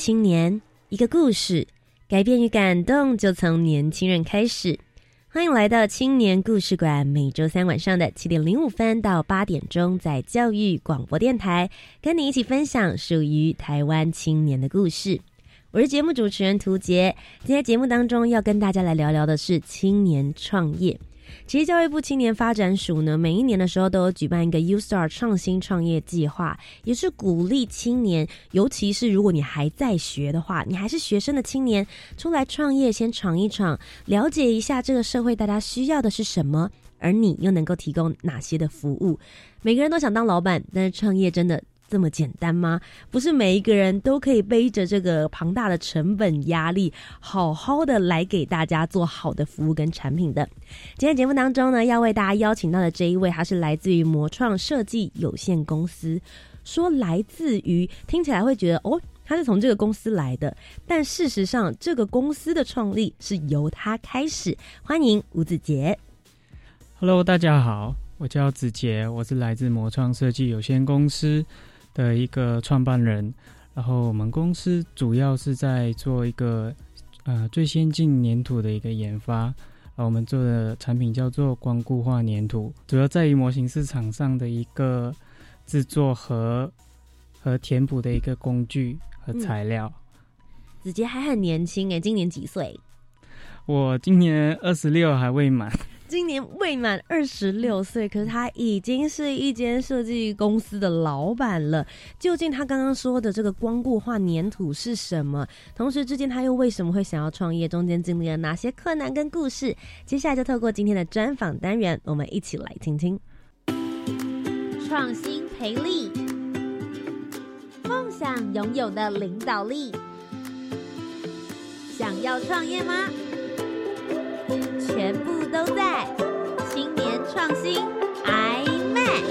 青年，一个故事，改变与感动就从年轻人开始。欢迎来到青年故事馆，每周三晚上的七点零五分到八点钟，在教育广播电台，跟你一起分享属于台湾青年的故事。我是节目主持人涂杰，今天节目当中要跟大家来聊聊的是青年创业。其实教育部青年发展署呢，每一年的时候都有举办一个 U Star 创新创业计划，也是鼓励青年，尤其是如果你还在学的话，你还是学生的青年，出来创业，先闯一闯，了解一下这个社会大家需要的是什么，而你又能够提供哪些的服务。每个人都想当老板，但是创业真的。这么简单吗？不是每一个人都可以背着这个庞大的成本压力，好好的来给大家做好的服务跟产品的。今天节目当中呢，要为大家邀请到的这一位，他是来自于魔创设计有限公司。说来自于，听起来会觉得哦，他是从这个公司来的，但事实上，这个公司的创立是由他开始。欢迎吴子杰。Hello，大家好，我叫子杰，我是来自魔创设计有限公司。的一个创办人，然后我们公司主要是在做一个呃最先进粘土的一个研发，啊，我们做的产品叫做光固化粘土，主要在于模型市场上的一个制作和和填补的一个工具和材料。子杰还很年轻诶，今年几岁？我今年二十六，还未满。今年未满二十六岁，可是他已经是一间设计公司的老板了。究竟他刚刚说的这个光固化粘土是什么？同时之间他又为什么会想要创业？中间经历了哪些困难跟故事？接下来就透过今天的专访单元，我们一起来听听。创新培力，梦想拥有的领导力，想要创业吗？全部都在青年创新 iMac。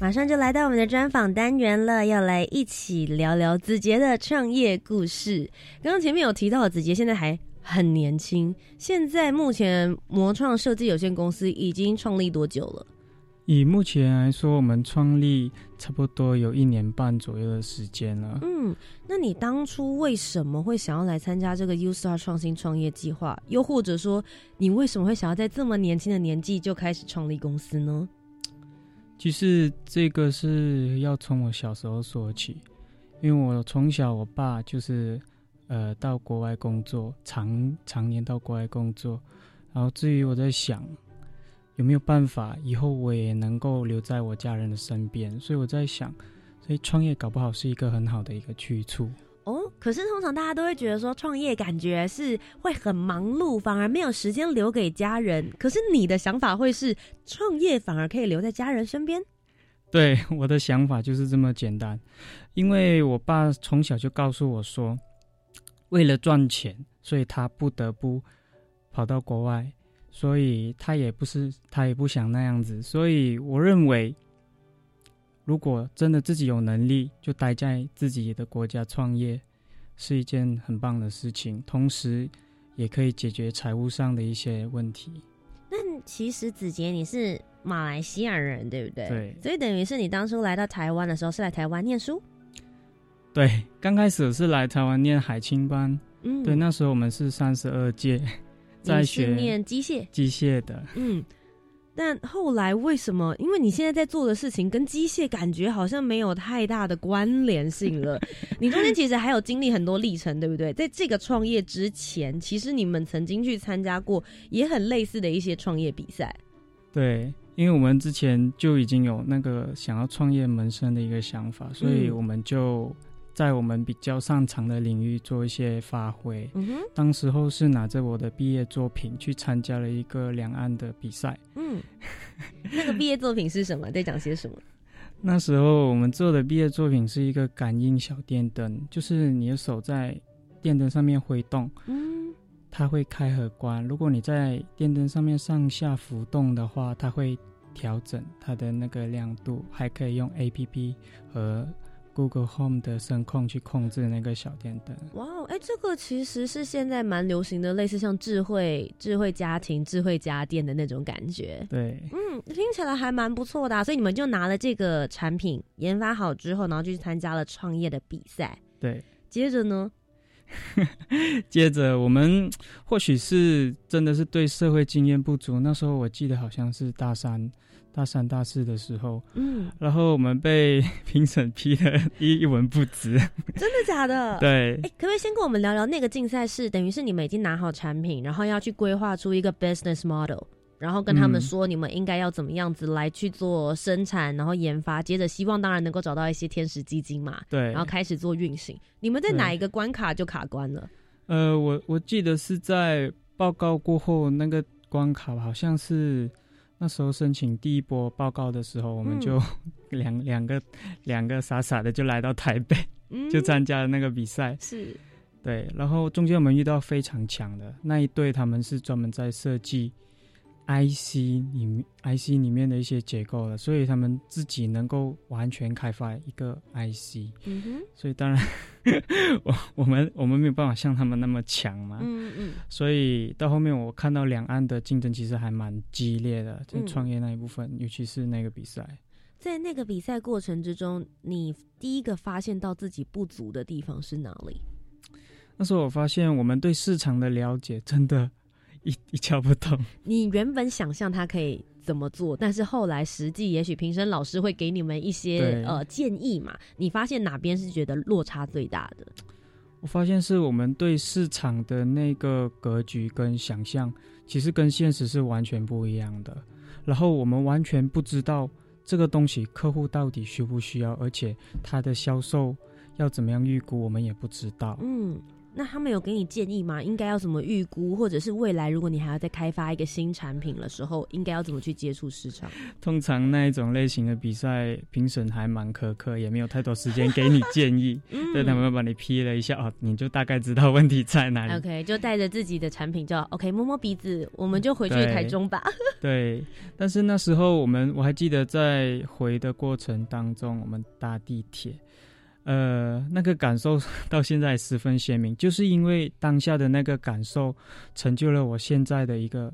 马上就来到我们的专访单元了，要来一起聊聊子杰的创业故事。刚刚前面有提到，子杰现在还很年轻，现在目前魔创设计有限公司已经创立多久了？以目前来说，我们创立差不多有一年半左右的时间了。嗯，那你当初为什么会想要来参加这个 U Star 创新创业计划？又或者说，你为什么会想要在这么年轻的年纪就开始创立公司呢？其实这个是要从我小时候说起，因为我从小我爸就是呃到国外工作，常常年到国外工作，然后至于我在想。有没有办法以后我也能够留在我家人的身边？所以我在想，所以创业搞不好是一个很好的一个去处哦。可是通常大家都会觉得说，创业感觉是会很忙碌，反而没有时间留给家人。可是你的想法会是创业反而可以留在家人身边？对，我的想法就是这么简单。因为我爸从小就告诉我说，为了赚钱，所以他不得不跑到国外。所以他也不是，他也不想那样子。所以我认为，如果真的自己有能力，就待在自己的国家创业，是一件很棒的事情。同时，也可以解决财务上的一些问题。那其实子杰你是马来西亚人，对不对？对。所以等于是你当初来到台湾的时候，是来台湾念书？对，刚开始是来台湾念海青班。嗯。对，那时候我们是三十二届。在学念机械，机械的，嗯，但后来为什么？因为你现在在做的事情跟机械感觉好像没有太大的关联性了。你中间其实还有经历很多历程，对不对？在这个创业之前，其实你们曾经去参加过也很类似的一些创业比赛。对，因为我们之前就已经有那个想要创业门生的一个想法，所以我们就在我们比较擅长的领域做一些发挥。嗯哼，当时候是拿着我的毕业作品去参加了一个两岸的比赛。嗯，那个毕业作品是什么？在讲些什么？那时候我们做的毕业作品是一个感应小电灯，就是你的手在电灯上面挥动，嗯，它会开和关。如果你在电灯上面上下浮动的话，它会调整它的那个亮度，还可以用 A P P 和 Google Home 的声控去控制那个小电灯。哇哦，哎，这个其实是现在蛮流行的，类似像智慧、智慧家庭、智慧家电的那种感觉。对，嗯，听起来还蛮不错的、啊，所以你们就拿了这个产品研发好之后，然后就去参加了创业的比赛。对。接着呢，接着我们或许是真的是对社会经验不足，那时候我记得好像是大三、大三、大四的时候，嗯，然后我们被 评审批的一一文不值。真的假的？对哎，可不可以先跟我们聊聊那个竞赛是等于是你们已经拿好产品，然后要去规划出一个 business model，然后跟他们嗯说你们应该要怎么样子来去做生产，然后研发，接着希望当然能够找到一些天使基金嘛，对，然后开始做运行。你们在哪一个关卡就卡关了？呃，我我记得是在报告过后那个关卡，好像是那时候申请第一波报告的时候，我们嗯就 两两个两个傻傻的就来到台北，嗯，就参加了那个比赛。是对，然后中间我们遇到非常强的那一队，他们是专门在设计 IC 里面 IC 里面的一些结构了，所以他们自己能够完全开发一个 IC，嗯哼，所以当然 我我们我们没有办法像他们那么强嘛。嗯嗯所以到后面我看到两岸的竞争其实还蛮激烈的，在嗯创业那一部分，尤其是那个比赛。在那个比赛过程之中，你第一个发现到自己不足的地方是哪里？那时候我发现我们对市场的了解真的一一窍不通。你原本想象他可以怎么做，但是后来实际也许评审老师会给你们一些呃建议嘛。你发现哪边是觉得落差最大的？我发现是我们对市场的那个格局跟想象，其实跟现实是完全不一样的。然后我们完全不知道这个东西客户到底需不需要，而且它的销售要怎么样预估，我们也不知道。嗯，那他们有给你建议吗？应该要怎么预估，或者是未来如果你还要再开发一个新产品的时候，应该要怎么去接触市场？通常那一种类型的比赛，评审还蛮苛刻，也没有太多时间给你 建议。嗯对，他们会把你批了一下哦，你就大概知道问题在哪里。OK，就带着自己的产品就 OK 摸摸鼻子，我们就回去对台中吧。对，但是那时候我们我还记得在回的过程当中，我们搭地铁，呃，那个感受 到现在十分鲜明，就是因为当下的那个感受，成就了我现在的一个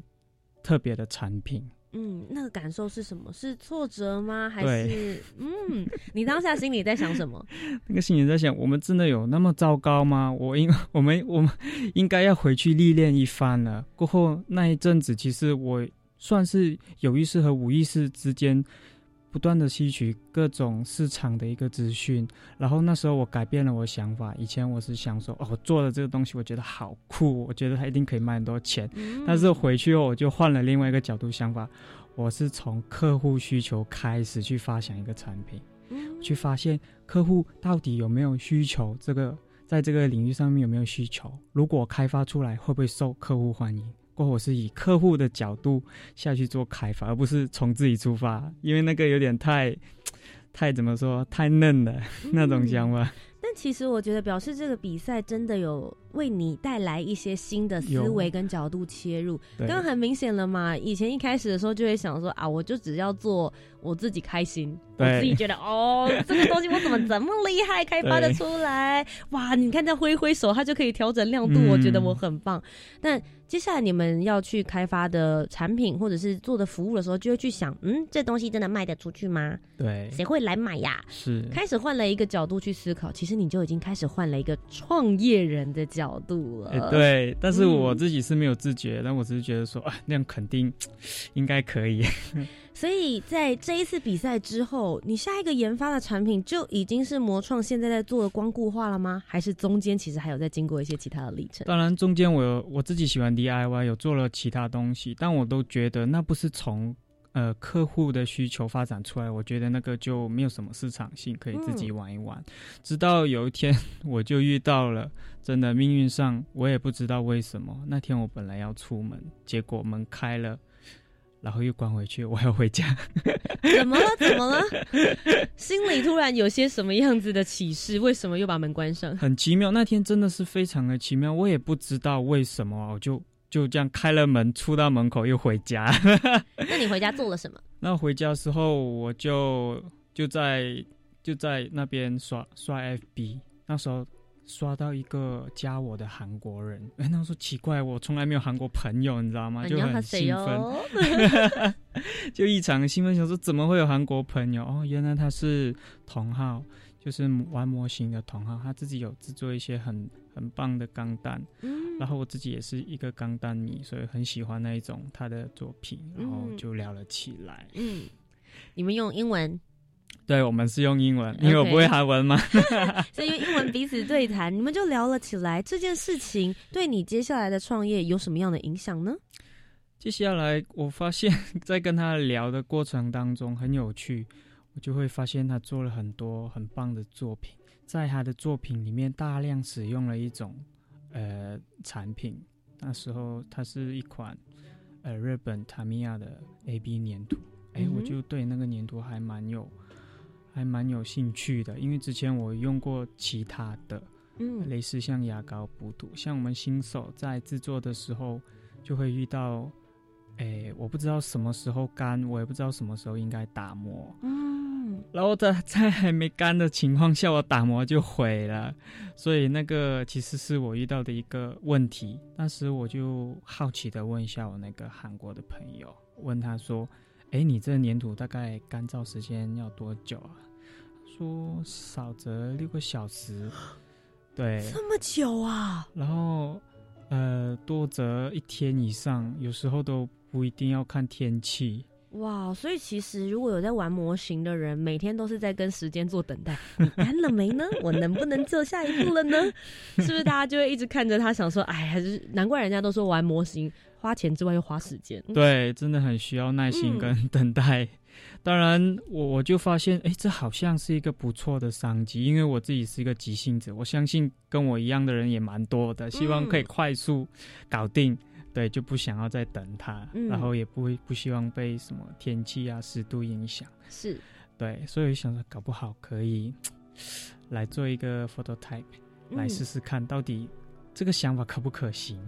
特别的产品。嗯，那个感受是什么？是挫折吗？还是嗯？你当下心里在想什么？那个心里在想，我们真的有那么糟糕吗？我应我们我们应该要回去历练一番了。过后那一阵子，其实我算是有意识和无意识之间不断的吸取各种市场的一个资讯，然后那时候我改变了我想法。以前我是想说，哦，我做了这个东西，我觉得好酷，我觉得它一定可以卖很多钱。嗯但是回去后，我就换了另外一个角度想法，我是从客户需求开始去发想一个产品。嗯去发现客户到底有没有需求，这个在这个领域上面有没有需求，如果开发出来会不会受客户欢迎？过后我是以客户的角度下去做开发，而不是从自己出发，因为那个有点太太怎么说太嫩了 那种想法。但其实我觉得，表示这个比赛真的有为你带来一些新的思维跟角度切入。刚刚很明显了嘛，以前一开始的时候就会想说啊，我就只要做我自己开心，我对自己觉得哦，这个东西我怎么这么厉害，开发的出来？哇，你看这挥挥手，它就可以调整亮度，嗯我觉得我很棒。但接下来你们要去开发的产品或者是做的服务的时候，就会去想，嗯，这东西真的卖得出去吗？对，谁会来买呀？是开始换了一个角度去思考，其实你就已经开始换了一个创业人的角度了。哎、对，但是我嗯自己是没有自觉，但我只是觉得说啊，那样肯定应该可以。所以在这一次比赛之后，你下一个研发的产品就已经是魔创现在在做的光固化了吗？还是中间其实还有在经过一些其他的历程？当然，中间我有我自己喜欢 DIY，有做了其他东西，但我都觉得那不是从呃客户的需求发展出来，我觉得那个就没有什么市场性，可以自己玩一玩。直到有一天，我就遇到了，真的命运上我也不知道为什么，那天我本来要出门，结果门开了。然后又关回去，我要回家。怎么了？怎么了？心里突然有些什么样子的启示？为什么又把门关上？很奇妙，那天真的是非常的奇妙，我也不知道为什么，我就就这样开了门，出到门口又回家。那你回家做了什么？那回家时候，我就就在就在那边刷刷 FB，那时候。刷到一个加我的韩国人，哎，那时候奇怪，我从来没有韩国朋友，你知道吗？就很兴奋，就异常兴奋，想说怎么会有韩国朋友？哦，原来他是同号，就是玩模型的同号，他自己有制作一些很很棒的钢弹，嗯，然后我自己也是一个钢弹迷，所以很喜欢那一种他的作品，然后就聊了起来。嗯，你们用英文。对，我们是用英文，因为我不会韩文嘛，所以用英文彼此对谈，你们就聊了起来。这件事情对你接下来的创业有什么样的影响呢？接下来我发现，在跟他聊的过程当中很有趣，我就会发现他做了很多很棒的作品，在他的作品里面大量使用了一种呃产品，那时候它是一款呃日本塔米亚的 A B 粘土，哎，我就对那个粘土还蛮有。还蛮有兴趣的，因为之前我用过其他的，嗯，类似像牙膏补土，像我们新手在制作的时候就会遇到，哎，我不知道什么时候干，我也不知道什么时候应该打磨，嗯，然后在 在还没干的情况下，我打磨就毁了，所以那个其实是我遇到的一个问题。当时我就好奇的问一下我那个韩国的朋友，问他说，哎，你这粘土大概干燥时间要多久啊？说少则六个小时，对，这么久啊！然后，呃，多则一天以上，有时候都不一定要看天气。哇，所以其实如果有在玩模型的人，每天都是在跟时间做等待。你干了没呢？我能不能做下一步了呢？是不是大家就会一直看着他，想说，哎，还是难怪人家都说玩模型花钱之外又花时间。对，真的很需要耐心跟等待。当然，我我就发现，哎，这好像是一个不错的商机，因为我自己是一个急性子，我相信跟我一样的人也蛮多的，希望可以快速搞定，对，就不想要再等它，然后也不会不希望被什么天气啊、湿度影响，是，对，所以想说，搞不好可以来做一个 photo type，来试试看到底这个想法可不可行。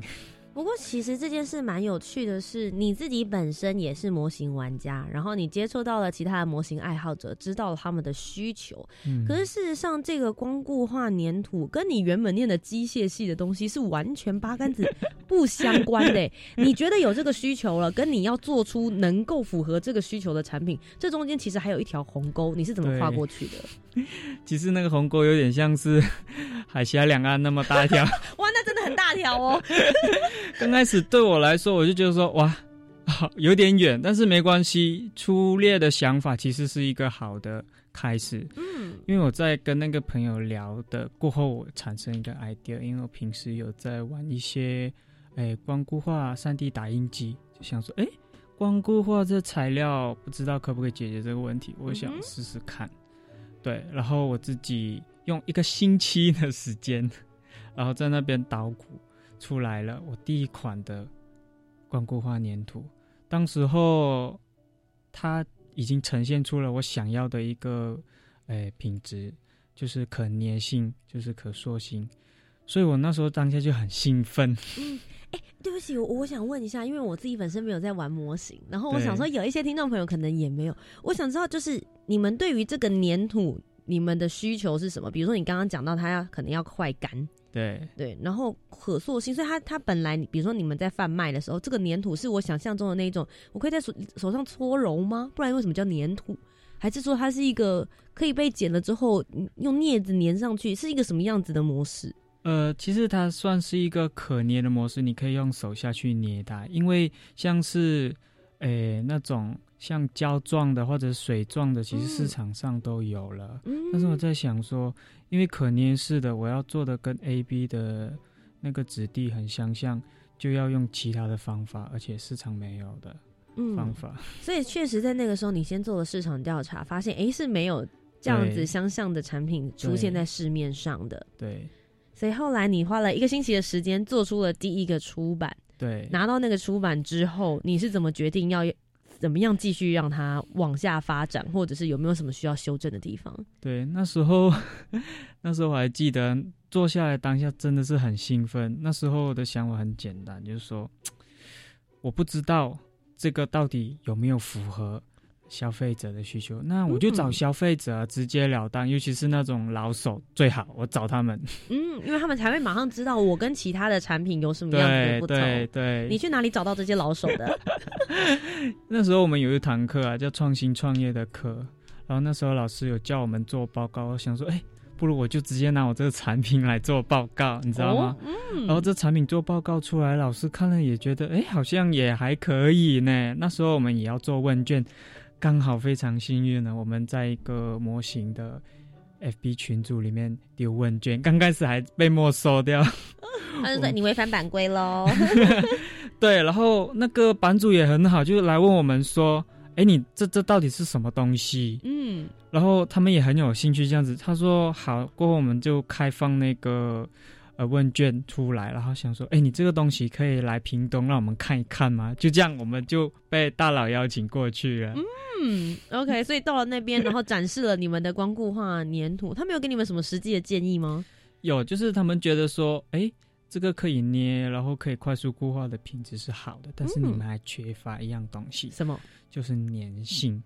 不过，其实这件事蛮有趣的，是你自己本身也是模型玩家，然后你接触到了其他的模型爱好者，知道了他们的需求。嗯，可是事实上，这个光固化粘土跟你原本念的机械系的东西是完全八竿子 不相关的。你觉得有这个需求了，跟你要做出能够符合这个需求的产品，这中间其实还有一条鸿沟，你是怎么跨过去的？其实那个鸿沟有点像是 海峡两岸那么大一条。大条哦。刚开始对我来说，我就觉得说哇，有点远，但是没关系。粗略的想法其实是一个好的开始。嗯，因为我在跟那个朋友聊的过后，我产生一个 idea，因为我平时有在玩一些哎光固化三 D 打印机，就想说，哎，光固化这材料不知道可不可以解决这个问题，我想试试看。对，然后我自己用一个星期的时间，然后在那边捣鼓。出来了，我第一款的光固化粘土，当时候它已经呈现出了我想要的一个诶品质，就是可粘性，就是可塑性，所以我那时候当下就很兴奋。嗯，哎，对不起，我我想问一下，因为我自己本身没有在玩模型，然后我想说有一些听众朋友可能也没有，我想知道就是你们对于这个粘土，你们的需求是什么？比如说你刚刚讲到它要可能要快干。对对，然后可塑性，所以它它本来，比如说你们在贩卖的时候，这个粘土是我想象中的那一种，我可以在手手上搓揉吗？不然为什么叫粘土？还是说它是一个可以被剪了之后用镊子粘上去，是一个什么样子的模式？呃，其实它算是一个可捏的模式，你可以用手下去捏它，因为像是诶那种。像胶状的或者水状的，其实市场上都有了。嗯但是我在想说，因为可捏式的，我要做的跟 A B 的那个质地很相像，就要用其他的方法，而且市场没有的。方法。所以确实在那个时候，你先做了市场调查，发现哎是没有这样子相像的产品出现在市面上的。对。所以后来你花了一个星期的时间做出了第一个出版。对。拿到那个出版之后，你是怎么决定要怎么样继续让它往下发展，或者是有没有什么需要修正的地方？对，那时候 那时候我还记得坐下来当下真的是很兴奋。那时候的想法很简单，就是说 我不知道这个到底有没有符合。消费者的需求，那我就找消费者直截了当，尤其是那种老手最好，我找他们。嗯，因为他们才会马上知道我跟其他的产品有什么样的不同。对对，你去哪里找到这些老手的？那时候我们有一堂课啊，叫创新创业的课，然后那时候老师有叫我们做报告，我想说，哎，不如我就直接拿我这个产品来做报告，你知道吗？嗯。然后这产品做报告出来，老师看了也觉得，哎，好像也还可以呢。那时候我们也要做问卷。刚好非常幸运呢，我们在一个模型的 FB 群组里面丢问卷，刚开始还被没收掉，他就说你违反版规喽。对，然后那个版主也很好，就来问我们说：“哎，你这这到底是什么东西？”嗯，然后他们也很有兴趣这样子，他说好，过后我们就开放那个。呃，问卷出来，然后想说，哎，你这个东西可以来屏东让我们看一看吗？就这样，我们就被大佬邀请过去了。嗯，OK，所以到了那边，然后展示了你们的光固化粘土，他们有给你们什么实际的建议吗？有，就是他们觉得说，哎，这个可以捏，然后可以快速固化的品质是好的，但是你们还缺乏一样东西，什么？就是粘性，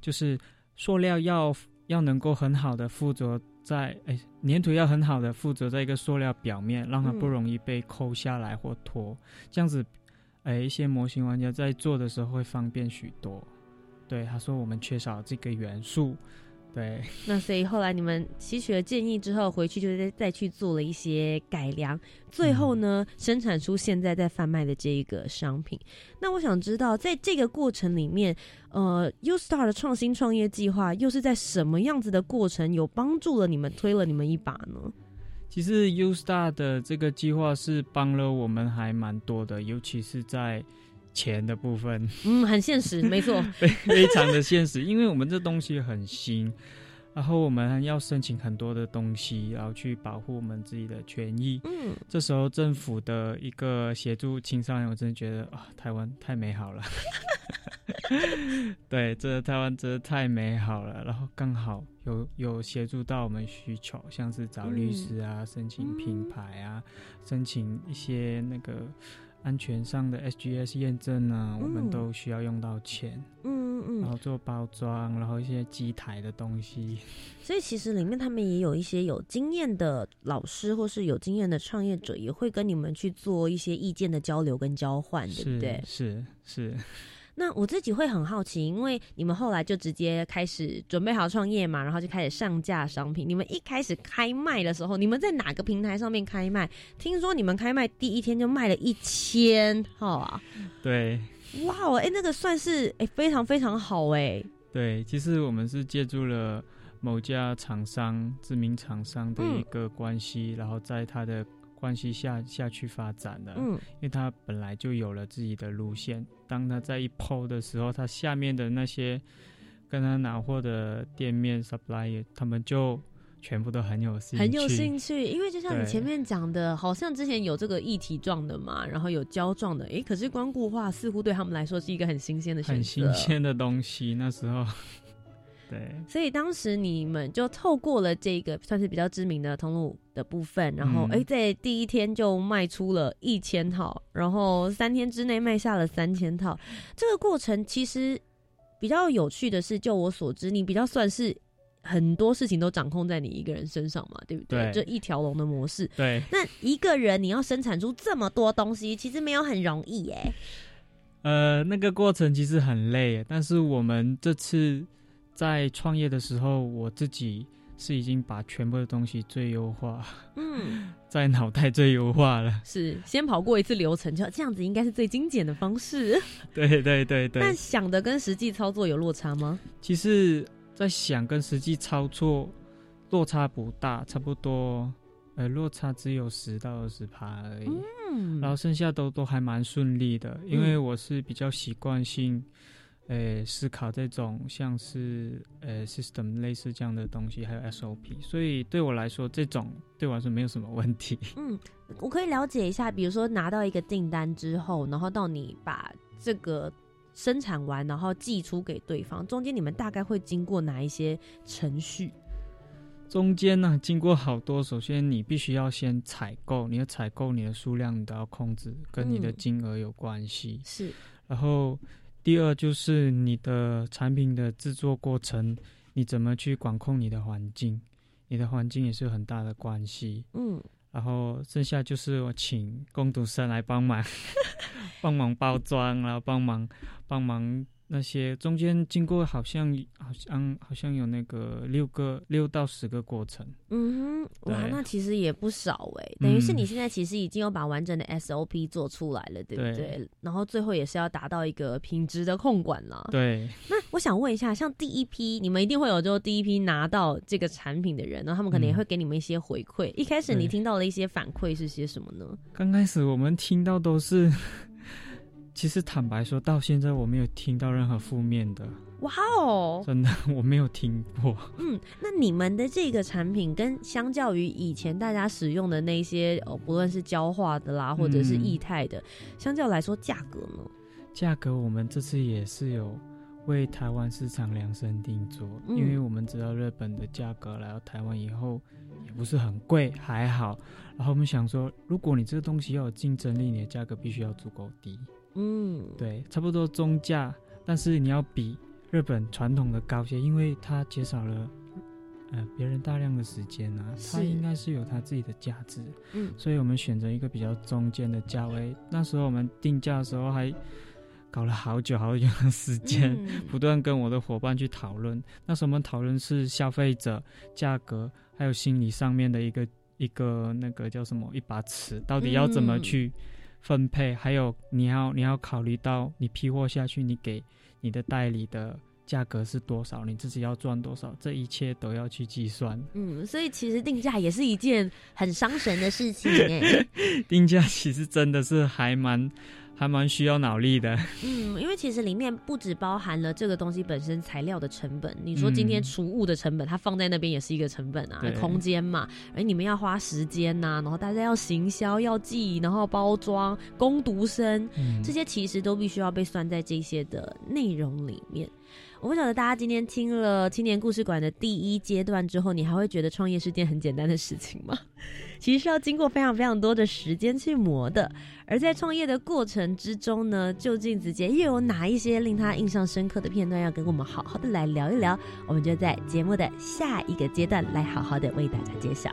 就是塑料要要能够很好的附着。在哎，粘土要很好的附着在一个塑料表面，让它不容易被抠下来或脱，这样子，哎，一些模型玩家在做的时候会方便许多。对，他说我们缺少这个元素。对，那所以后来你们吸取了建议之后，回去就再再去做了一些改良，最后呢，生产出现在在贩卖的这一个商品。那我想知道，在这个过程里面，呃，U Star 的创新创业计划又是在什么样子的过程，有帮助了你们，推了你们一把呢？其实 U Star 的这个计划是帮了我们还蛮多的，尤其是在。钱的部分，嗯，很现实，没错，非非常的现实，因为我们这东西很新，然后我们要申请很多的东西，然后去保护我们自己的权益。嗯，这时候政府的一个协助青少年，我真的觉得啊，台湾太美好了。对，这台湾真的太美好了。然后刚好有有协助到我们需求，像是找律师啊，申请品牌啊，申请一些那个。安全上的 SGS 验证呢，我们都需要用到钱，嗯嗯嗯，然后做包装，然后一些机台的东西。所以其实里面他们也有一些有经验的老师，或是有经验的创业者，也会跟你们去做一些意见的交流跟交换，对不对？是是。那我自己会很好奇，因为你们后来就直接开始准备好创业嘛，然后就开始上架商品。你们一开始开卖的时候，你们在哪个平台上面开卖？听说你们开卖第一天就卖了一千号啊！对，哇哦，哎，那个算是哎非常非常好哎。对，其实我们是借助了某家厂商、知名厂商的一个关系，然后在他的。关系下下去发展的，嗯，因为他本来就有了自己的路线。当他在一抛的时候，他下面的那些跟他拿货的店面 supply，他们就全部都很有兴趣，很有兴趣。因为就像你前面讲的，好像之前有这个一体状的嘛，然后有胶状的，诶，可是光固化似乎对他们来说是一个很新鲜的选择，很新鲜的东西。那时候。对，所以当时你们就透过了这个算是比较知名的通路的部分，然后哎，在第一天就卖出了一千套，然后三天之内卖下了三千套。这个过程其实比较有趣的是，就我所知，你比较算是很多事情都掌控在你一个人身上嘛，对不对？就一条龙的模式。对，那一个人你要生产出这么多东西，其实没有很容易耶。呃，那个过程其实很累，但是我们这次。在创业的时候，我自己是已经把全部的东西最优化，嗯，在脑袋最优化了。是先跑过一次流程，就这样子应该是最精简的方式。对对对对。但想的跟实际操作有落差吗？其实，在想跟实际操作落差不大，差不多呃，落差只有十到二十趴而已。嗯，然后剩下都都还蛮顺利的，因为我是比较习惯性，呃，思考这种像是呃 system 类似这样的东西，还有 SOP，所以对我来说，这种对我来说没有什么问题。嗯，我可以了解一下，比如说拿到一个订单之后，然后到你把这个生产完，然后寄出给对方，中间你们大概会经过哪一些程序？中间呢，经过好多。首先，你必须要先采购，你的采购你的数量你都要控制，跟你的金额有关系。是。然后，第二就是你的产品的制作过程，你怎么去管控你的环境？你的环境也是有很大的关系。嗯。然后剩下就是我请工读生来帮忙，帮忙包装，然后帮忙帮忙。那些中间经过好像好像好像有那个六个六到十个过程，嗯哼，哇，那其实也不少哎，等于是你现在其实已经有把完整的 SOP 做出来了，对不对？然后最后也是要达到一个品质的控管了。对。那我想问一下，像第一批你们一定会有就第一批拿到这个产品的人，然后他们可能也会给你们一些回馈。一开始你听到的一些反馈是些什么呢？刚开始我们听到都是。其实坦白说，到现在我没有听到任何负面的。哇哦，真的我没有听过。嗯，那你们的这个产品跟相较于以前大家使用的那些，哦，不论是焦化的啦，或者是液态的，相较来说价格呢？价格我们这次也是有为台湾市场量身定做，因为我们知道日本的价格来到台湾以后也不是很贵，还好。然后我们想说，如果你这个东西要有竞争力，你的价格必须要足够低。嗯，对，差不多中价，但是你要比日本传统的高些，因为它减少了呃别人大量的时间啊，它应该是有它自己的价值。嗯，所以我们选择一个比较中间的价位。那时候我们定价的时候还搞了好久好久的时间，不断跟我的伙伴去讨论。那时候我们讨论是消费者、价格，还有心理上面的一个一个那个叫什么一把尺，到底要怎么去。分配还有你要你要考虑到你批货下去，你给你的代理的价格是多少，你自己要赚多少，这一切都要去计算。嗯，所以其实定价也是一件很伤神的事情哎。定价其实真的是还蛮。还蛮需要脑力的，嗯，因为其实里面不只包含了这个东西本身材料的成本，你说今天储物的成本，它放在那边也是一个成本啊，空间嘛，而你们要花时间呐，然后大家要行销、要记，然后包装、攻读生，这些其实都必须要被算在这些的内容里面。我不晓得大家今天听了青年故事馆的第一阶段之后，你还会觉得创业是件很简单的事情吗？其实是要经过非常非常多的时间去磨的。而在创业的过程之中呢，究竟子杰又有哪一些令他印象深刻的片段要跟我们好好的来聊一聊？我们就在节目的下一个阶段来好好的为大家揭晓。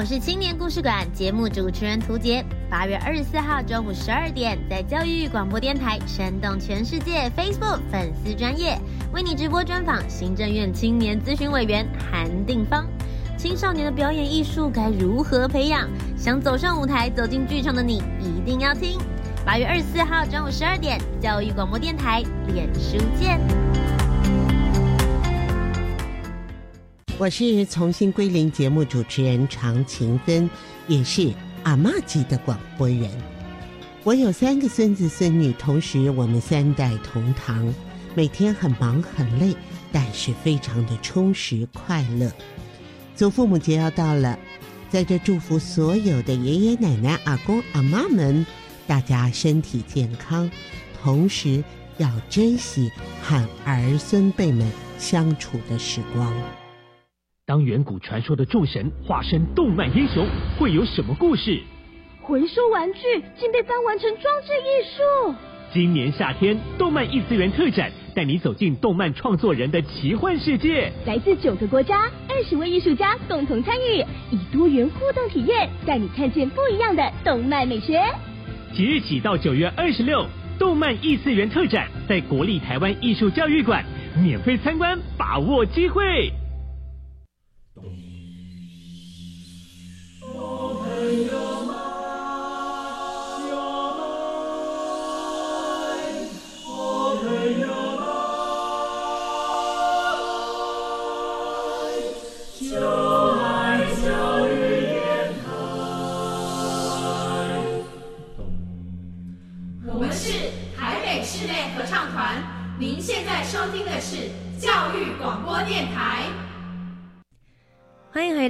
我是青年故事馆节目主持人涂杰。八月二十四号中午十二点，在教育广播电台生动全世界 Facebook 粉丝专业为你直播专访行政院青年咨询委员韩定芳。青少年的表演艺术该如何培养？想走上舞台、走进剧场的你，一定要听。八月二十四号中午十二点，教育广播电台脸书见。我是重新归零节目主持人常勤芬，也是阿嬷级的广播人。我有三个孙子孙女，同时我们三代同堂，每天很忙很累，但是非常的充实快乐。祖父母节要到了，在这祝福所有的爷爷奶奶、阿公阿妈们，大家身体健康，同时要珍惜和儿孙辈们相处的时光。当远古传说的众神化身动漫英雄，会有什么故事？回收玩具竟被翻完成装置艺术。今年夏天，动漫异次元特展带你走进动漫创作人的奇幻世界。来自九个国家，二十位艺术家共同参与，以多元互动体验，带你看见不一样的动漫美学。即日起到九月二十六，动漫异次元特展在国立台湾艺术教育馆免费参观，把握机会。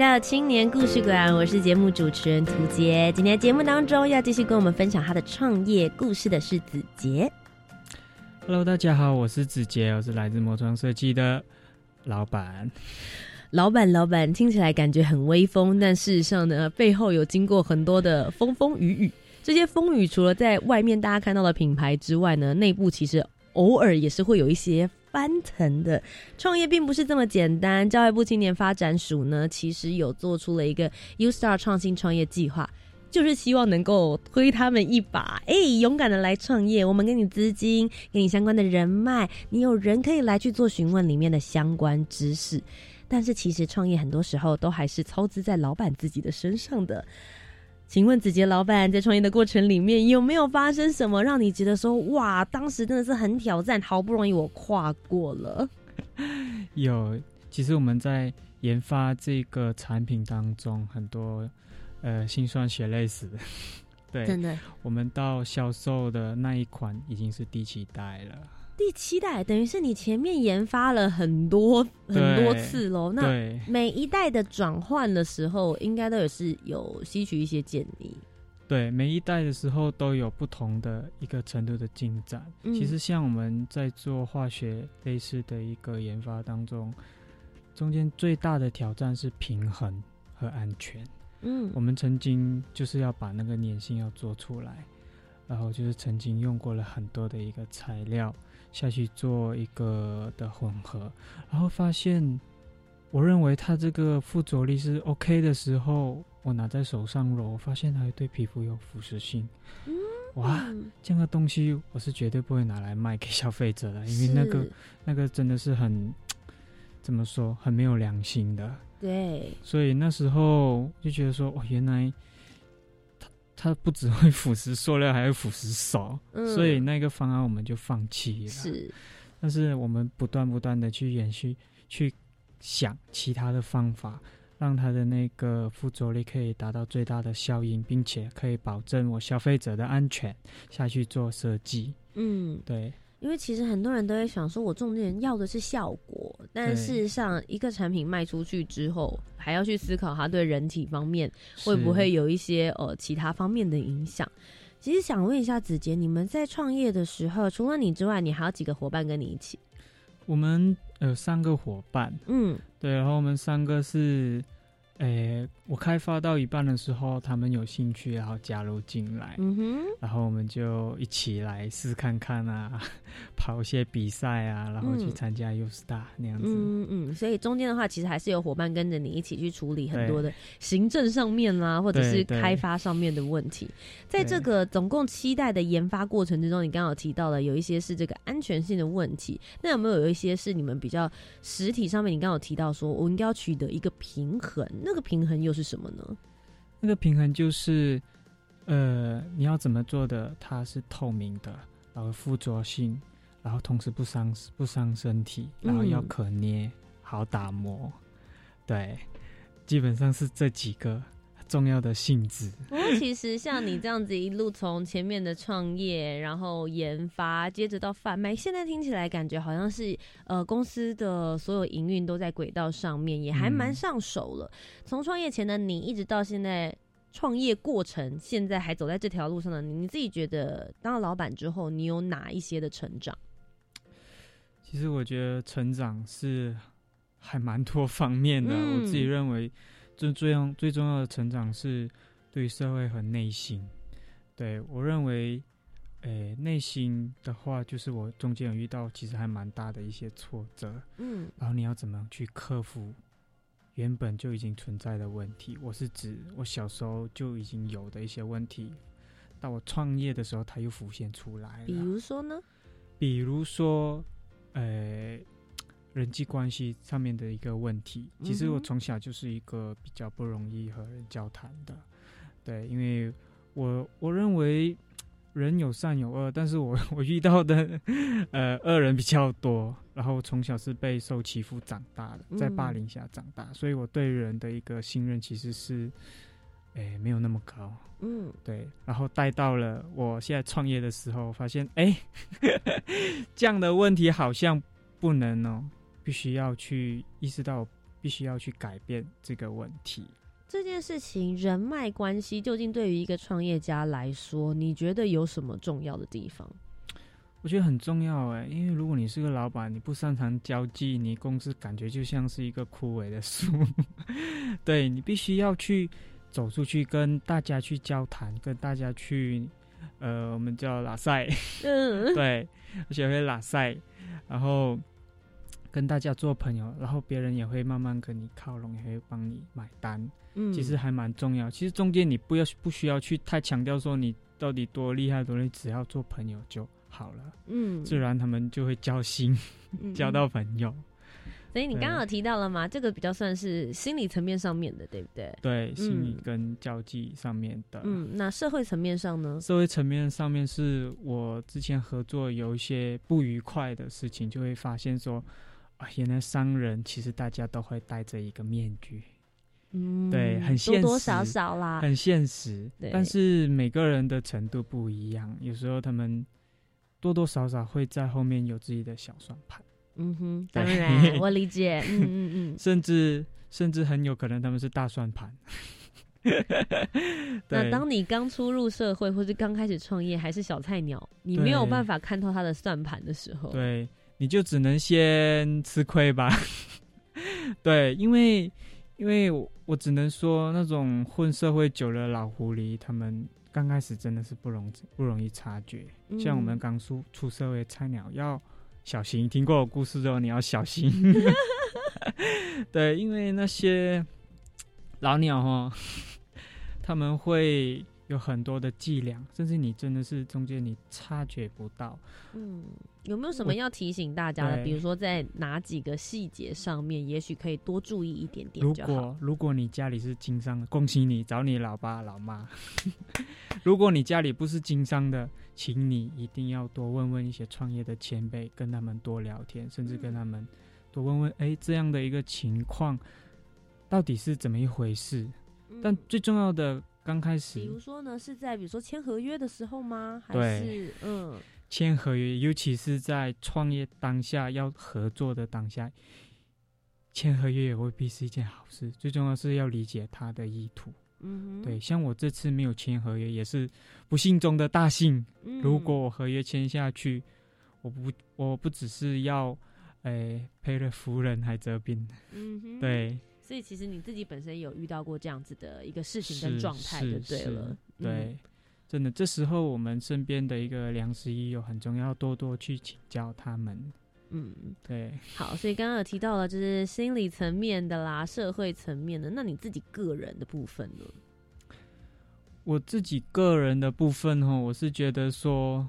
到青年故事馆，我是节目主持人涂杰。今天节目当中要继续跟我们分享他的创业故事的是子杰。Hello，大家好，我是子杰，我是来自魔装设计的老板。老板，老板，听起来感觉很威风，但事实上呢，背后有经过很多的风风雨雨。这些风雨除了在外面大家看到的品牌之外呢，内部其实偶尔也是会有一些。翻腾的创业并不是这么简单。教育部青年发展署呢，其实有做出了一个 U Star 创新创业计划，就是希望能够推他们一把。哎，勇敢的来创业，我们给你资金，给你相关的人脉，你有人可以来去做询问里面的相关知识。但是其实创业很多时候都还是操之在老板自己的身上的。请问子杰老板，在创业的过程里面有没有发生什么让你觉得说哇，当时真的是很挑战，好不容易我跨过了？有，其实我们在研发这个产品当中，很多呃心酸血泪史。对，真的，我们到销售的那一款已经是第七代了。第七代等于是你前面研发了很多很多次喽，那每一代的转换的时候，应该都也是有吸取一些建议。对，每一代的时候都有不同的一个程度的进展。其实像我们在做化学类似的一个研发当中，中间最大的挑战是平衡和安全。嗯，我们曾经就是要把那个粘性要做出来，然后就是曾经用过了很多的一个材料。下去做一个的混合，然后发现，我认为它这个附着力是 OK 的时候，我拿在手上揉，发现它对皮肤有腐蚀性。哇，这样的东西我是绝对不会拿来卖给消费者的，因为那个那个真的是很怎么说，很没有良心的。对，所以那时候就觉得说，哦，原来。它不只会腐蚀塑料，还会腐蚀手，所以那个方案我们就放弃了。是，但是我们不断不断的去延续，去想其他的方法，让它的那个附着力可以达到最大的效应，并且可以保证我消费者的安全下去做设计。嗯，对。因为其实很多人都会想说，我重点要的是效果，但事实上，一个产品卖出去之后，还要去思考它对人体方面会不会有一些呃其他方面的影响。其实想问一下子杰，你们在创业的时候，除了你之外，你还有几个伙伴跟你一起？我们有三个伙伴，嗯，对，然后我们三个是诶，我开发到一半的时候，他们有兴趣，然后加入进来，嗯哼，然后我们就一起来试看看啊，跑一些比赛啊，然后去嗯参加 U Star 那样子。嗯嗯，所以中间的话，其实还是有伙伴跟着你一起去处理很多的行政上面啦，或者是开发上面的问题。在这个总共期待的研发过程之中，你刚刚有提到了有一些是这个安全性的问题，那有没有有一些是你们比较实体上面？你刚刚有提到说，我应该要取得一个平衡，那个平衡又是什么呢？那个平衡就是，呃，你要怎么做的，它是透明的，然后附着性，然后同时不伤不伤身体，然后要嗯可捏，好打磨，对，基本上是这几个重要的性质。不过其实像你这样子一路从前面的创业，然后研发，接着到贩卖，现在听起来感觉好像是呃公司的所有营运都在轨道上面，也还蛮嗯上手了。从创业前的你一直到现在创业过程，现在还走在这条路上的你，你自己觉得当了老板之后，你有哪一些的成长？其实我觉得成长是还蛮多方面的。嗯我自己认为，最最重最重要的成长是对社会和内心。对我认为，诶、内心的话，就是我中间有遇到其实还蛮大的一些挫折，嗯然后你要怎么去克服原本就已经存在的问题？我是指我小时候就已经有的一些问题，到我创业的时候，它又浮现出来了。比如说呢？比如说，呃，人际关系上面的一个问题。其实我从小就是一个比较不容易和人交谈的，对，因为我我认为人有善有恶，但是我 我遇到的 呃恶人比较多，然后从小是被受欺负长大的，在霸嗯凌下长大，所以我对人的一个信任其实是，诶、没有那么高。嗯对，然后带到了我现在创业的时候，发现哎，这样的问题好像不能哦，必须要去意识到，必须要去改变这个问题。这件事情人脉关系究竟对于一个创业家来说，你觉得有什么重要的地方？我觉得很重要哎，因为如果你是个老板，你不擅长交际，你公司感觉就像是一个枯萎的树。对你必须要去走出去，跟大家去交谈，跟大家去，呃，我们叫拉塞。嗯，对，而且会拉塞，然后跟大家做朋友，然后别人也会慢慢跟你靠拢，也会帮你买单。嗯其实还蛮重要。其实中间你不要不需要去太强调说你到底多厉害多厉害，只要做朋友就好了，嗯自然他们就会交心，嗯交到朋友。所以你刚刚有提到了嘛，这个比较算是心理层面上面的，对不对？对，心理嗯跟交际上面的。嗯，那社会层面上呢？社会层面上面是我之前合作有一些不愉快的事情，就会发现说，啊，原来商人其实大家都会戴着一个面具，嗯，对很现多多少实少啦。很现实。但是每个人的程度不一样，有时候他们多多少少会在后面有自己的小算盘，嗯哼，当然 我理解。嗯嗯嗯。甚至甚至很有可能他们是大算盘。那当你刚初入社会，或是刚开始创业，还是小菜鸟，你没有对办法看透他的算盘的时候，，对，你就只能先吃亏吧。对，因为因为我我只能说，那种混社会久了老狐狸，他们刚开始真的是不容不容易察觉。像我们嗯刚出出社会菜鸟要小心，听过我故事之后你要小心。对，因为那些老鸟哈，他们会有很多的伎俩，甚至你真的是中间你察觉不到。嗯，有没有什么要提醒大家的？比如说在哪几个细节上面，也许可以多注意一点点如。果如果你家里是经商的，恭喜你找你老爸老妈。如果你家里不是经商的，请你一定要多问问一些创业的前辈，跟他们多聊天，甚至跟他们多问问，哎，这样的一个情况到底是怎么一回事？嗯但最重要的，刚开始比如说呢，是在比如说签合约的时候吗？还对是嗯签合约，尤其是在创业当下要合作的当下，签合约也未必是一件好事。最重要是要理解他的意图。嗯，对，像我这次没有签合约，也是不幸中的大幸。嗯如果我合约签下去，我不我不只是要，诶、赔了夫人还折兵。嗯哼，对，所以其实你自己本身有遇到过这样子的一个事情跟状态，就对是了。嗯对，真的，这时候我们身边的一个良师益友很重要，多多去请教他们。嗯，嗯，对，好，所以刚刚有提到了，就是心理层面的啦，社会层面的，那你自己个人的部分呢？我自己个人的部分哈，我是觉得说，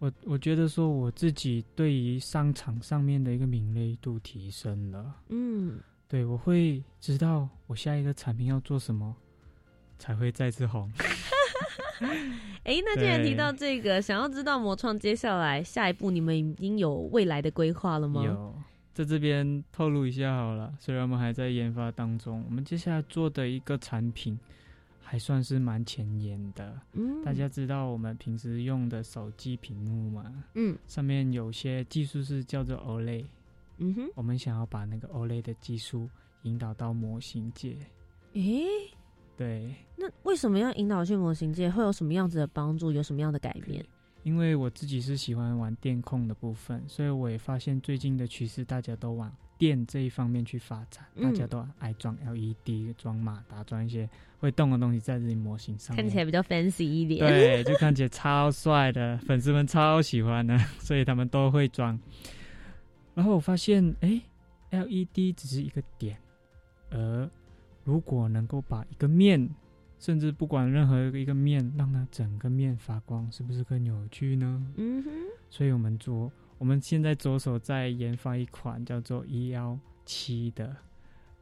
我我觉得说我自己对于商场上面的一个敏锐度提升了。嗯，对，我会知道我下一个产品要做什么，才会再次红。哎、那既然提到这个，想要知道魔创接下来下一步你们已经有未来的规划了吗？有，在这边透露一下好了。虽然我们还在研发当中，我们接下来做的一个产品还算是蛮前沿的。嗯，大家知道我们平时用的手机屏幕嘛，嗯上面有些技术是叫做 OLED，嗯哼，我们想要把那个 OLED 的技术引导到模型界。诶、对，那为什么要引导去模型界？会有什么样子的帮助？有什么样的改变？因为我自己是喜欢玩电控的部分，所以我也发现最近的趋势，大家都往电这一方面去发展，嗯大家都爱装 LED、装马达、装一些会动的东西在自己模型上面，看起来比较 fancy 一点。对，就看起来超帅的，粉丝们超喜欢的，所以他们都会装。然后我发现，哎，LED 只是一个点，而如果能够把一个面，甚至不管任何一个面，让它整个面发光，是不是更有趣呢？嗯哼，所以我们着我们现在着手在研发一款叫做 E 幺七的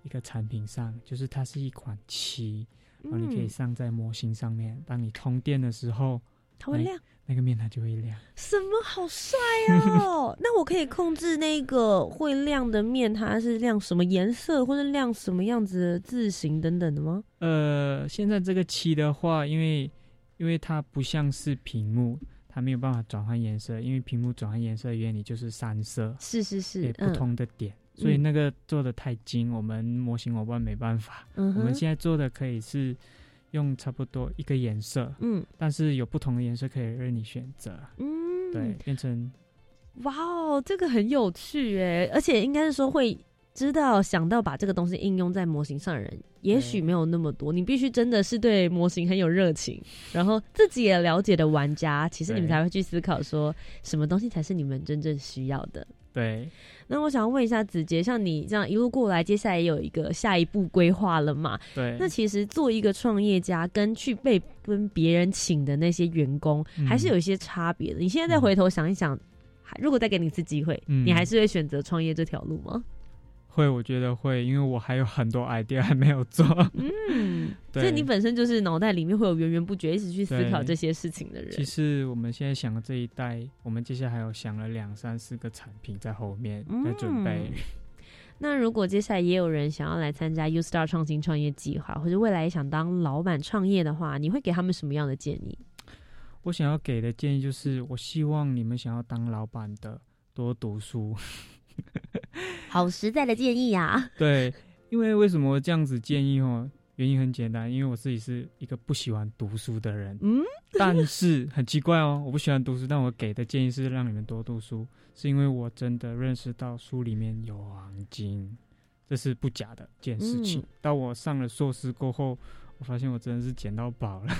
一个产品上，就是它是一款漆，然后你可以嗯上在模型上面，当你通电的时候，它会亮，那个面它就会亮。什么好帅哦！那我可以控制那个会亮的面，它是亮什么颜色，或者亮什么样子的字形等等的吗？呃，现在这个漆的话，因为因为它不像是屏幕，它没有办法转换颜色，因为屏幕转换颜色的原理就是三色，是是是对，，不嗯同的点。所以嗯那个做的太精，我们模型伙伴没办法。嗯，我们现在做的可以是用差不多一个颜色，嗯但是有不同的颜色可以任你选择，嗯，对，变成哇哦，这个很有趣哎，而且应该是说会知道想到把这个东西应用在模型上的人，也许没有那么多。你必须真的是对模型很有热情，然后自己也了解的玩家，其实你们才会去思考说什么东西才是你们真正需要的。对。那我想问一下子杰，像你这样一路过来，接下来也有一个下一步规划了嘛？对，那其实做一个创业家，跟去被跟别人请的那些员工，嗯还是有一些差别的。你现在再回头想一想，还如果再给你一次机会，嗯你还是会选择创业这条路吗？会，我觉得会，因为我还有很多 idea 还没有做。嗯，对 所以你本身就是脑袋里面会有源源不绝一直去思考这些事情的人其。实我们现在想的这一代，我们接下来还有想了两三四个产品在后面在准备。嗯 那如果接下来也有人想要来参加 U Star 创新创业计划，或者未来也想当老板创业的话，你会给他们什么样的建议？我想要给的建议就是，我希望你们想要当老板的多读书。好实在的建议啊、对，因为为什么这样子建议哦？原因很简单，因为我自己是一个不喜欢读书的人。嗯，但是很奇怪哦，我不喜欢读书，但我给的建议是让你们多读书，是因为我真的认识到书里面有黄金，这是不假的一件事情。嗯到我上了硕士过后，我发现我真的是捡到宝了。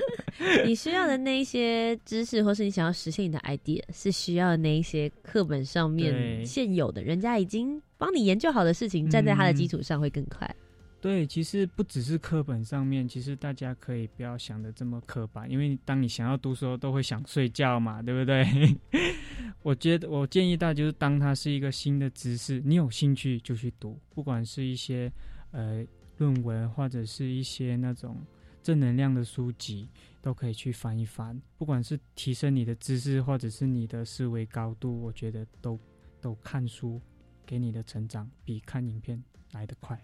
你需要的那一些知识，或是你想要实现你的 idea，是需要那一些课本上面现有的，人家已经帮你研究好的事情，站在他的基嗯础上会更快。对，其实不只是课本上面，其实大家可以不要想的这么刻板，因为当你想要读书的时候，都会想睡觉嘛，对不对？我觉得我建议大家就是当它是一个新的知识，你有兴趣就去读，不管是一些呃论文或者是一些那种正能量的书籍，都可以去翻一翻。不管是提升你的知识，或者是你的思维高度，我觉得都都看书给你的成长比看影片来得快。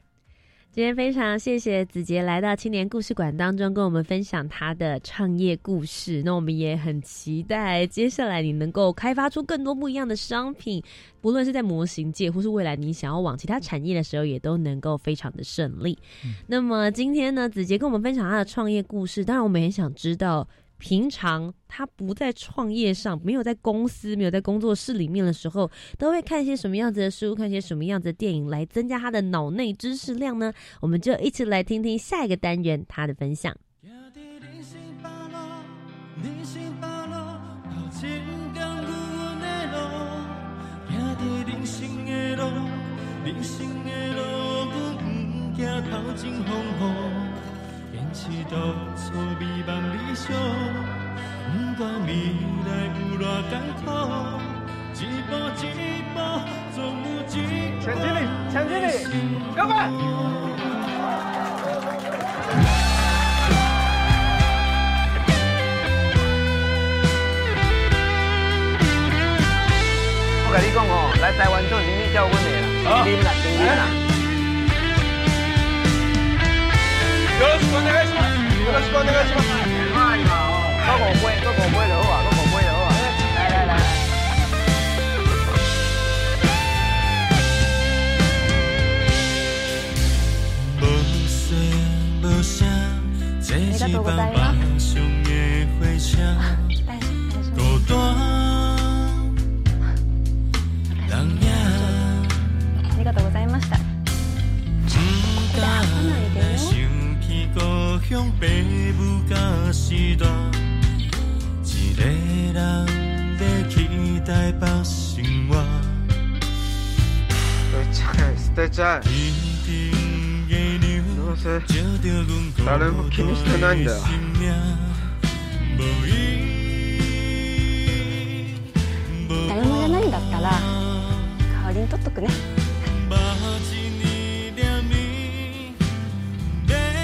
今天非常谢谢子杰来到青年故事馆当中，跟我们分享他的创业故事。那我们也很期待接下来你能够开发出更多不一样的商品，不论是在模型界，或是未来你想要往其他产业的时候，也都能够非常的顺利。那么今天呢，子杰跟我们分享他的创业故事，当然我们也很想知道。平常他不在创业上，没有在公司，没有在工作室里面的时候，都会看一些什么样子的书，看一些什么样子的电影来增加他的脑内知识量呢？我们就一起来听听下一个单元他的分享。是独错美梦理想，不管未来有偌艰苦，一步一步总有一钱经理，钱经理，干嘛？我跟你讲哦，来台湾做生意叫阮的啦，经理啦，经理啦。ろしくお願いします。よろしくお願いします。まあ今どこ覚えどこ覚える方はどこ覚える方は。来来来。ありがとうございます。 誰も気にしてないんだよ。誰もいらないんだったら代わりに取っとくね。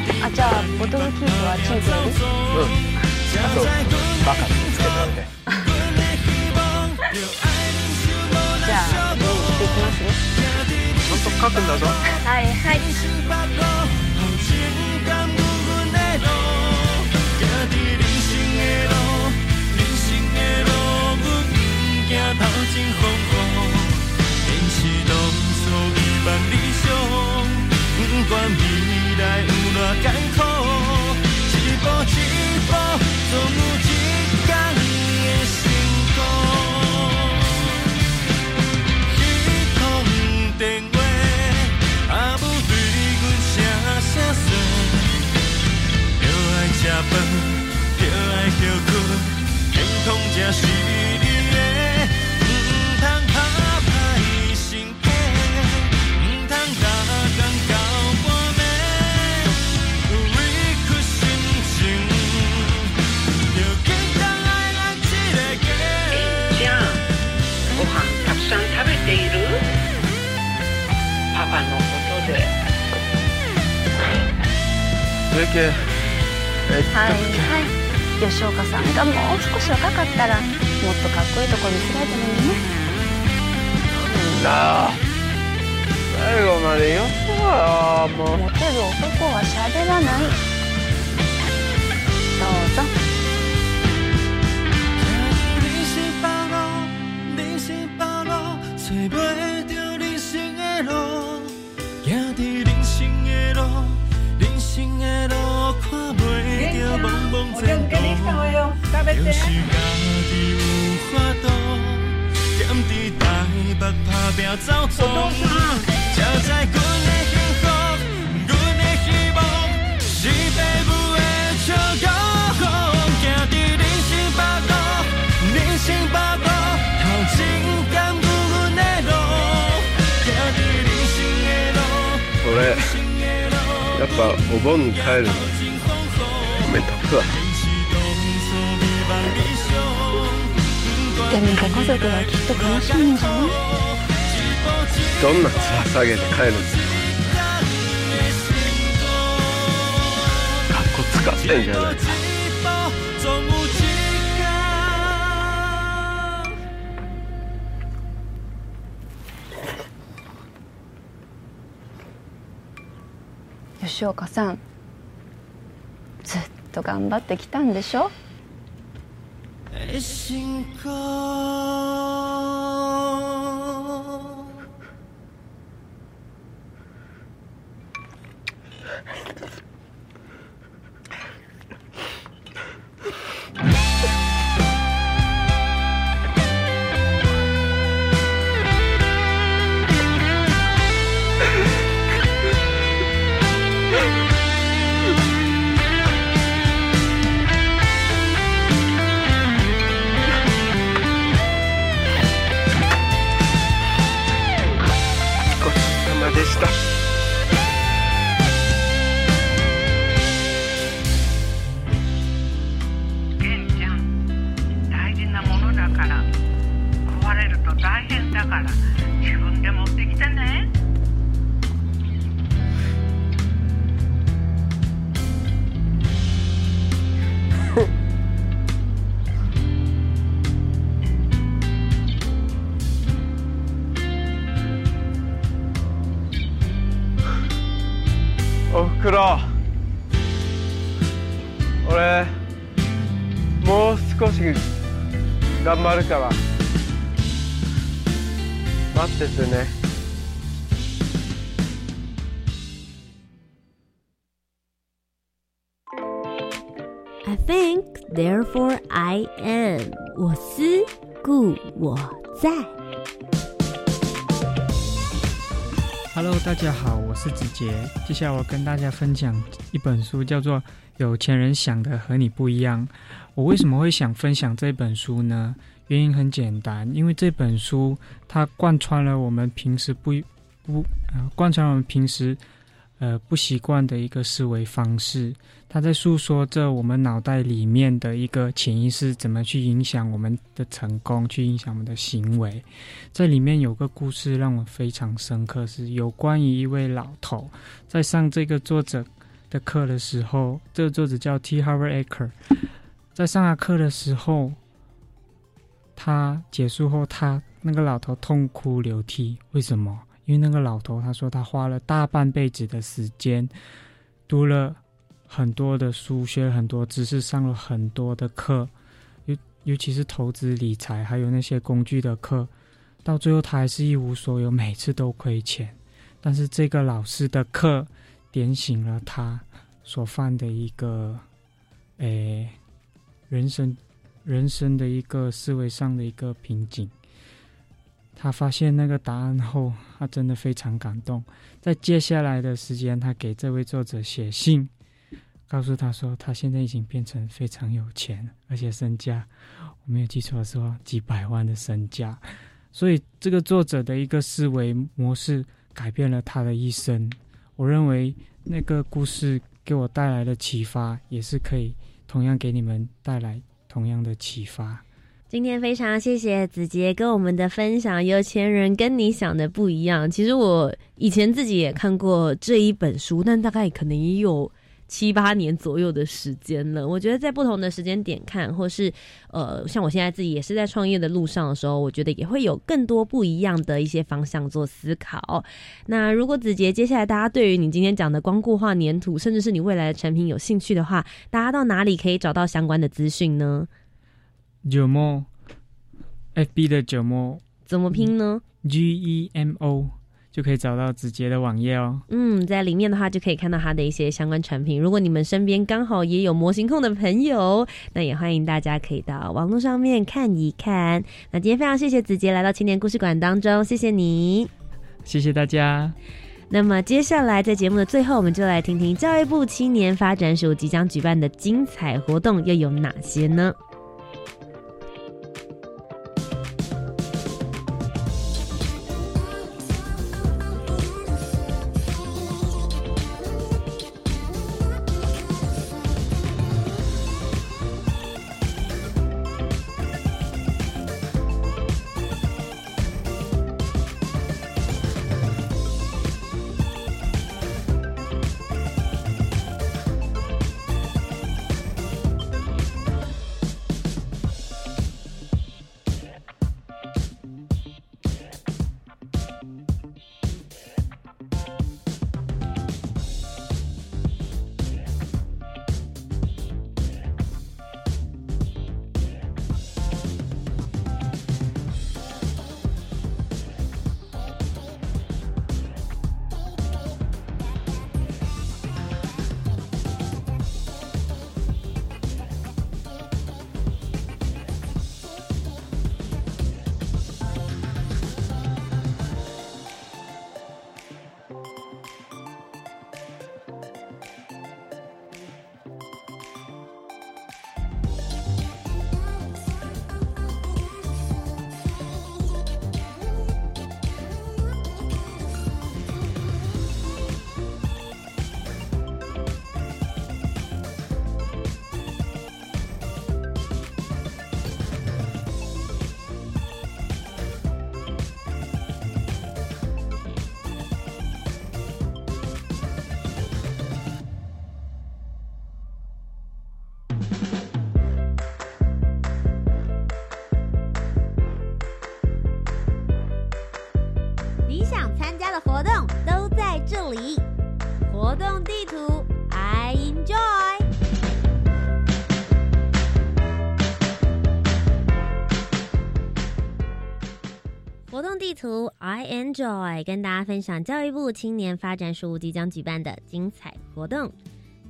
あじゃあボトルキープはチンプよりうんあとバカつけておいてじゃあ準備していきますねちゃんと書くんだぞはいはい不管未来 有多艰苦，一步一步，总有一天会成功。一通电话，阿母对阮声声说，着爱吃饭，着爱休困，健康才是はい。吉岡さんがもう少し若かったらもっとかっこいいとこ見せられたのにね。なあ。最後までよよもう。モテる男は喋らない。どうぞ。お茶漬けできたわよ食べてお父さ俺やっぱお盆に帰る でもご家族はきっと悲しいんじゃないどんなツ下げて帰るんですかかっこつかってんじゃないですか吉岡さん。と頑張ってきたんでしょ？Hello，大家好，我是子杰。接下来我跟大家分享一本书，叫做《有钱人想的和你不一样》。我为什么会想分享这本书呢？原因很简单，因为这本书它贯穿了我们平时不不呃贯穿我们平时呃不习惯的一个思维方式。它在诉说着我们脑袋里面的一个潜意识怎么去影响我们的成功，去影响我们的行为。这里面有个故事让我非常深刻，是有关于一位老头在上这个作者的课的时候，这个作者叫 T. Harvard Aker，在上他课的时候，他结束后，他那个老头痛哭流涕，为什么？因为那个老头他说他花了大半辈子的时间，读了很多的书，学了很多知识，上了很多的课，尤尤其是投资理财，还有那些工具的课。到最后他还是一无所有，每次都亏钱。但是这个老师的课点醒了他所犯的一个，诶，人生人生的一个思维上的一个瓶颈。他发现那个答案后，他真的非常感动。在接下来的时间，他给这位作者写信，告诉他说，他现在已经变成非常有钱，而且身价，我没有记错的说几百万的身价。所以，这个作者的一个思维模式改变了他的一生。我认为那个故事给我带来的启发，也是可以同样给你们带来同样的启发。今天非常谢谢子杰跟我们的分享，有钱人跟你想的不一样。其实我以前自己也看过这一本书，但大概可能也有七八年左右的时间了。我觉得在不同的时间点看，或是呃，像我现在自己也是在创业的路上的时候，我觉得也会有更多不一样的一些方向做思考。那如果子杰接下来大家对于你今天讲的光固化粘土，甚至是你未来的产品有兴趣的话，大家到哪里可以找到相关的资讯呢？九墨，FB 的九墨怎么拼呢？G E M O 就可以找到子杰的网页哦。嗯，在里面的话就可以看到他的一些相关产品。如果你们身边刚好也有模型控的朋友，那也欢迎大家可以到网络上面看一看。那今天非常谢谢子杰来到青年故事馆当中，谢谢你，谢谢大家。那么接下来在节目的最后，我们就来听听教育部青年发展署即将举办的精彩活动又有哪些呢？To，I enjoy，跟大家分享教育部青年发展署即将举办的精彩活动。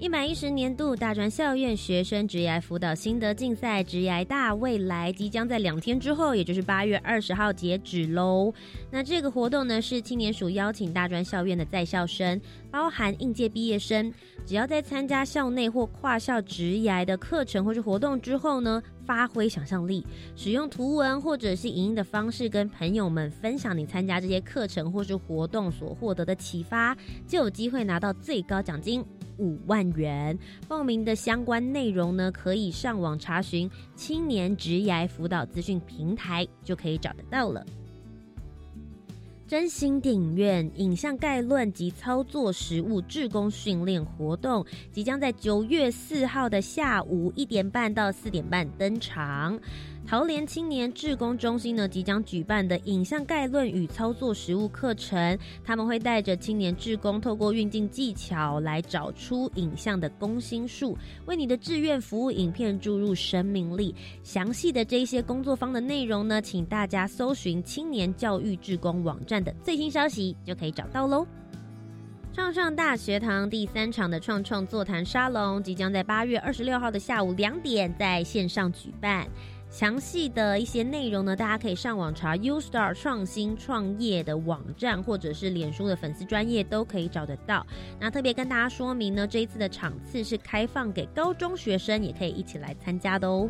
一百一十年度大专校院学生职涯辅导心得竞赛职涯大未来即将在两天之后，也就是八月二十号截止喽。那这个活动呢，是青年署邀请大专校院的在校生，包含应届毕业生，只要在参加校内或跨校职涯的课程或是活动之后呢，发挥想象力，使用图文或者是影音的方式，跟朋友们分享你参加这些课程或是活动所获得的启发，就有机会拿到最高奖金。五万元报名的相关内容呢，可以上网查询青年职涯辅导资讯平台，就可以找得到了。真心电影院影像概论及操作实务志工训练活动，即将在九月四号的下午一点半到四点半登场。桃联青年志工中心呢，即将举办的影像概论与操作实务课程，他们会带着青年志工，透过运镜技巧来找出影像的攻心术，为你的志愿服务影片注入生命力。详细的这些工作坊的内容呢，请大家搜寻青年教育志工网站的最新消息，就可以找到喽。创创大学堂第三场的创创座谈沙龙，即将在八月二十六号的下午两点在线上举办。详细的一些内容呢，大家可以上网查 U Star 创新创业的网站，或者是脸书的粉丝专业都可以找得到。那特别跟大家说明呢，这一次的场次是开放给高中学生，也可以一起来参加的哦。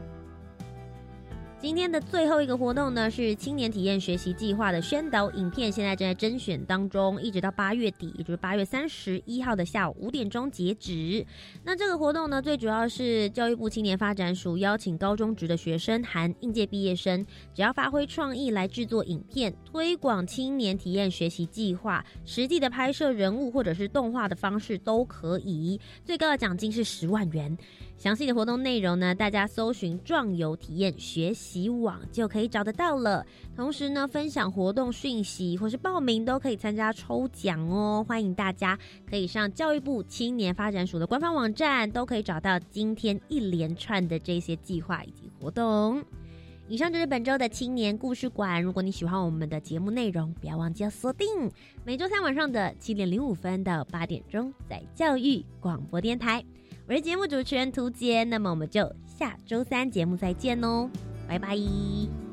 今天的最后一个活动呢，是青年体验学习计划的宣导影片，现在正在甄选当中，一直到八月底，也就是八月三十一号的下午五点钟截止。那这个活动呢，最主要是教育部青年发展署邀请高中职的学生含应届毕业生，只要发挥创意来制作影片，推广青年体验学习计划，实际的拍摄人物或者是动画的方式都可以，最高的奖金是十万元。详细的活动内容呢，大家搜寻“壮游体验学习习网”就可以找得到了。同时呢，分享活动讯息或是报名都可以参加抽奖哦。欢迎大家可以上教育部青年发展署的官方网站，都可以找到今天一连串的这些计划以及活动。以上就是本周的青年故事馆。如果你喜欢我们的节目内容，不要忘记要锁定每周三晚上的七点零五分到八点钟，在教育广播电台。我是节目主持人涂杰，那么我们就下周三节目再见哦，拜拜。